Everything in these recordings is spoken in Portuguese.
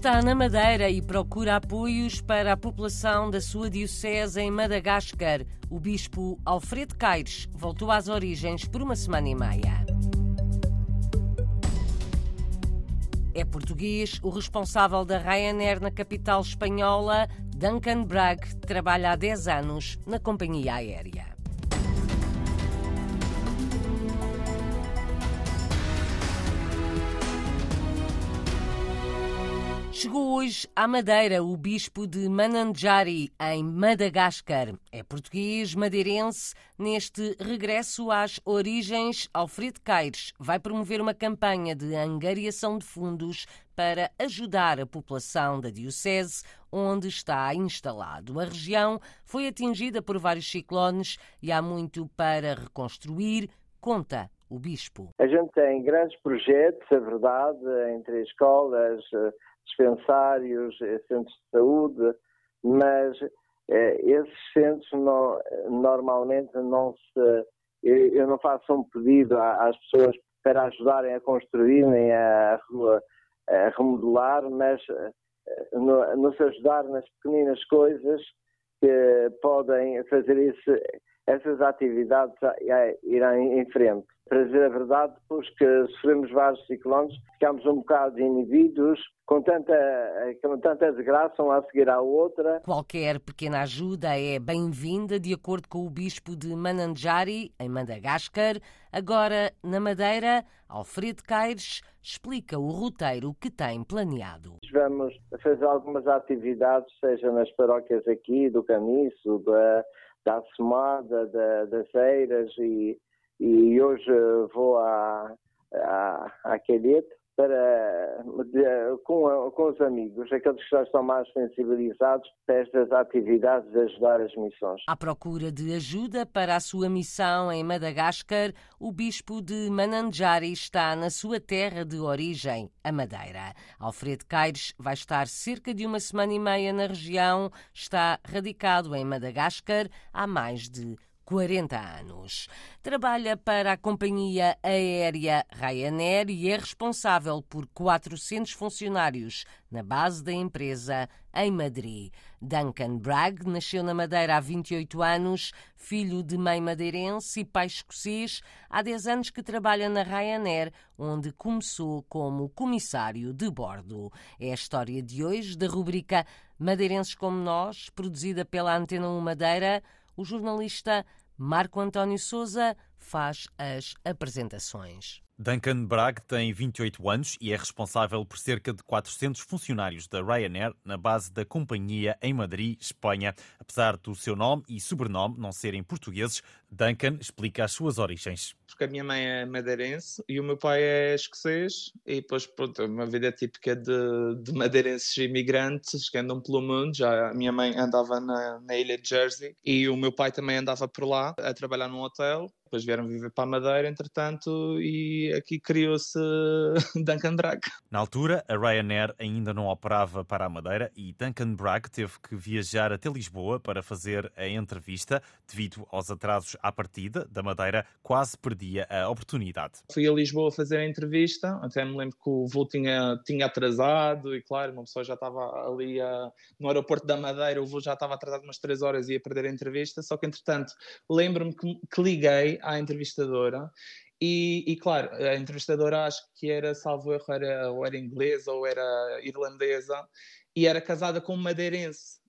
Está na Madeira e procura apoios para a população da sua diocese em Madagascar. O bispo Alfredo Caires voltou às origens por uma semana e meia. É português, o responsável da Ryanair na capital espanhola, Duncan Bragg, trabalha há 10 anos na companhia aérea. Chegou hoje à Madeira o bispo de Mananjari, em Madagascar. É português, madeirense. Neste regresso às origens, Alfredo Caires vai promover uma campanha de angariação de fundos para ajudar a população da Diocese onde está instalado. A região foi atingida por vários ciclones e há muito para reconstruir, conta o bispo. A gente tem grandes projetos, a verdade, entre escolas, dispensários, eh, centros de saúde, mas eh, esses centros normalmente não se. Eu não faço um pedido às pessoas para ajudarem a construir nem a, a remodelar, mas eh, no, nos ajudar nas pequeninas coisas que podem fazer isso, essas atividades irem em frente. Para dizer a verdade, depois que sofremos vários ciclones, ficámos um bocado inibidos, com tanta, com tanta desgraça, uma a seguir à outra. Qualquer pequena ajuda é bem-vinda, de acordo com o bispo de Mananjari, em Madagascar. Agora, na Madeira, Alfredo Caires explica o roteiro que tem planeado. Vamos fazer algumas atividades, seja nas paróquias aqui, do Caniço, da, da Assomada, da, das Eiras e e hoje vou à, à, à Calhete para, com, com os amigos, aqueles que já estão mais sensibilizados para estas atividades de ajudar as missões. À procura de ajuda para a sua missão em Madagascar, o bispo de Mananjari está na sua terra de origem, a Madeira. Alfredo Caires vai estar cerca de uma semana e meia na região, está radicado em Madagascar há mais de 40 anos. Trabalha para a companhia aérea Ryanair e é responsável por 400 funcionários na base da empresa em Madrid. Duncan Bragg nasceu na Madeira há 28 anos, filho de mãe madeirense e pai escocês. Há 10 anos que trabalha na Ryanair, onde começou como comissário de bordo. É a história de hoje da rubrica Madeirenses como Nós, produzida pela Antena 1 Madeira o jornalista Marco António Souza faz as apresentações. Duncan Bragg tem 28 anos e é responsável por cerca de 400 funcionários da Ryanair na base da companhia em Madrid, Espanha. Apesar do seu nome e sobrenome não serem portugueses, Duncan explica as suas origens. Porque a minha mãe é madeirense e o meu pai é escocês e depois, pronto, uma vida típica de, de madeirenses imigrantes que andam pelo mundo. Já a minha mãe andava na, na ilha de Jersey e o meu pai também andava por lá a trabalhar num hotel depois vieram viver para a Madeira, entretanto, e aqui criou-se Duncan Bragg. Na altura, a Ryanair ainda não operava para a Madeira e Duncan Bragg teve que viajar até Lisboa para fazer a entrevista. Devido aos atrasos à partida da Madeira, quase perdia a oportunidade. Fui a Lisboa fazer a entrevista, até me lembro que o voo tinha, tinha atrasado e, claro, uma pessoa já estava ali a, no aeroporto da Madeira, o voo já estava atrasado umas três horas e ia perder a entrevista, só que, entretanto, lembro-me que, que liguei à entrevistadora e, e, claro, a entrevistadora acho que era, salvo erro, era, ou era inglesa ou era irlandesa, e era casada com um madeirense.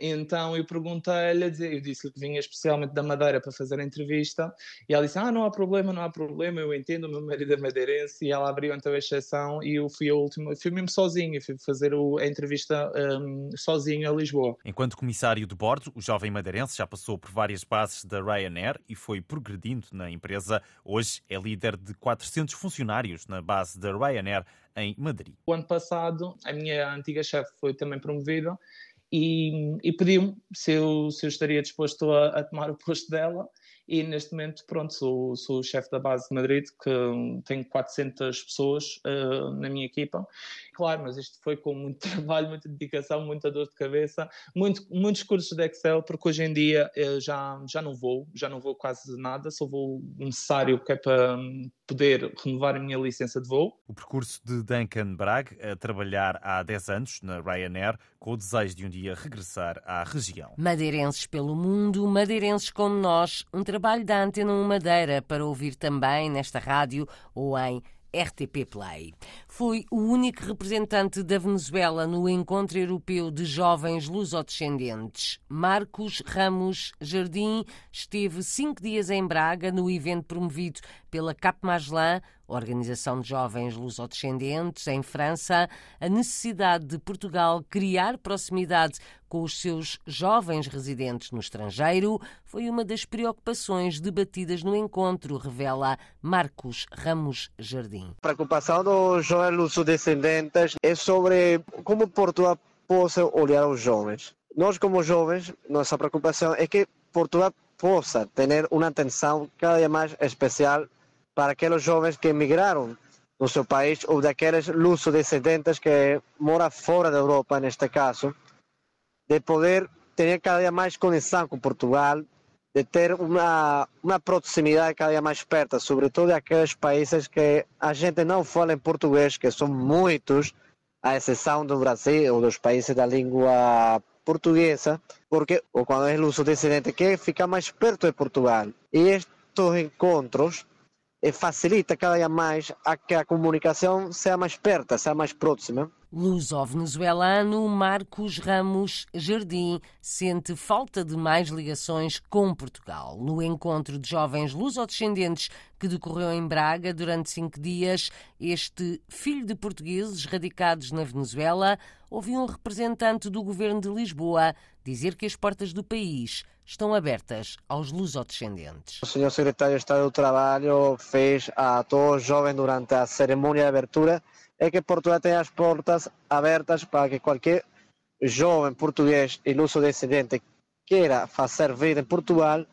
Então eu perguntei-lhe, eu disse-lhe que vinha especialmente da Madeira para fazer a entrevista, e ela disse: Ah, não há problema, não há problema, eu entendo, o meu marido é madeirense, e ela abriu então a exceção, e eu fui a última, fui mesmo sozinho, fui fazer a entrevista um, sozinho a Lisboa. Enquanto comissário de bordo, o jovem madeirense já passou por várias bases da Ryanair e foi progredindo na empresa. Hoje é líder de 400 funcionários na base da Ryanair em Madrid. O ano passado, a minha antiga chefe foi também promovida e, e pediu-me se eu, se eu estaria disposto a, a, tomar o posto dela. E neste momento, pronto, sou, sou o chefe da base de Madrid, que tem 400 pessoas uh, na minha equipa Claro, mas isto foi com muito trabalho, muita dedicação, muita dor de cabeça, muito, muitos cursos de Excel, porque hoje em dia eu já, já não vou, já não vou quase nada, só vou necessário que é para hum, poder renovar a minha licença de voo. O percurso de Duncan Bragg a trabalhar há 10 anos na Ryanair, com o desejo de um dia regressar à região. Madeirenses pelo mundo, madeirenses como nós, um trabalho da Antena 1 Madeira para ouvir também nesta rádio ou em RTP Play. Foi o único representante da Venezuela no Encontro Europeu de Jovens Lusodescendentes. Marcos Ramos Jardim esteve cinco dias em Braga no evento promovido pela Cap Magellan, Organização de Jovens Lusodescendentes, em França, a necessidade de Portugal criar proximidade com os seus jovens residentes no estrangeiro foi uma das preocupações debatidas no encontro, revela Marcos Ramos Jardim. A preocupação dos jovens lusodescendentes é sobre como Portugal possa olhar os jovens. Nós, como jovens, nossa preocupação é que Portugal possa ter uma atenção cada dia mais especial para aqueles jovens que emigraram no seu país ou daqueles luso-descendentes que moram fora da Europa, neste caso, de poder ter cada dia mais conexão com Portugal, de ter uma, uma proximidade cada dia mais perto, sobretudo aqueles países que a gente não fala em português, que são muitos, à exceção do Brasil ou dos países da língua portuguesa, porque ou quando é luso-descendente, que fica mais perto de Portugal. E estes encontros facilita cada dia mais a que a comunicação seja mais perto, seja mais próxima. Luso-venezuelano Marcos Ramos Jardim sente falta de mais ligações com Portugal. No encontro de jovens lusodescendentes que decorreu em Braga durante cinco dias, este filho de portugueses radicados na Venezuela ouviu um representante do governo de Lisboa dizer que as portas do país estão abertas aos lusodescendentes. O senhor secretário de Estado do Trabalho fez a todos os jovens durante a cerimônia de abertura é que Portugal tem as portas abertas para que qualquer jovem português e luso-descendente queira fazer vida em Portugal,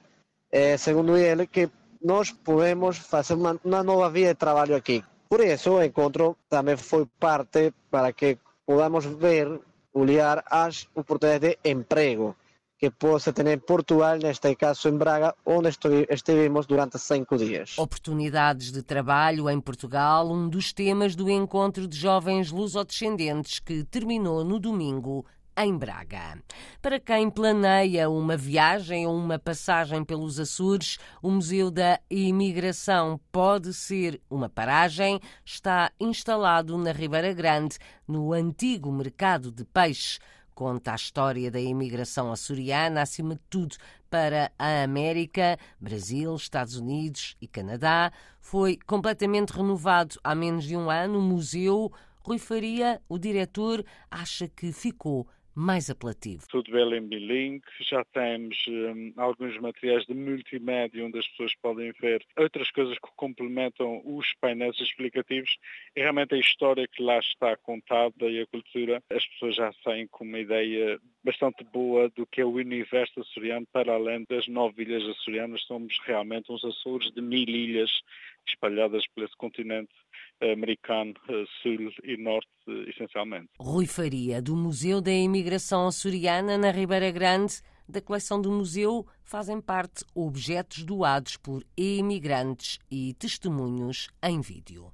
é, segundo ele, que nós podemos fazer uma, uma nova via de trabalho aqui. Por isso, o encontro também foi parte para que podamos ver, olhar as oportunidades de emprego que possa ter em Portugal, neste caso em Braga, onde estivemos durante cinco dias. Oportunidades de trabalho em Portugal, um dos temas do encontro de jovens lusodescendentes que terminou no domingo em Braga. Para quem planeia uma viagem ou uma passagem pelos Açores, o Museu da Imigração pode ser uma paragem. Está instalado na Ribeira Grande, no antigo mercado de peixe conta a história da imigração açoriana, acima de tudo para a América, Brasil, Estados Unidos e Canadá. Foi completamente renovado há menos de um ano. O museu, Rui Faria, o diretor, acha que ficou mais apelativo. Tudo belo em bilink, já temos um, alguns materiais de multimédia onde as pessoas podem ver outras coisas que complementam os painéis explicativos e realmente a história que lá está contada e a cultura, as pessoas já saem com uma ideia bastante boa do que é o universo açoriano para além das nove ilhas açorianas. Somos realmente uns Açores de mil ilhas espalhadas por esse continente americano, eh, sul e norte, eh, essencialmente. Rui Faria, do Museu da Imigração Açoriana, na Ribeira Grande. Da coleção do museu fazem parte objetos doados por imigrantes e testemunhos em vídeo.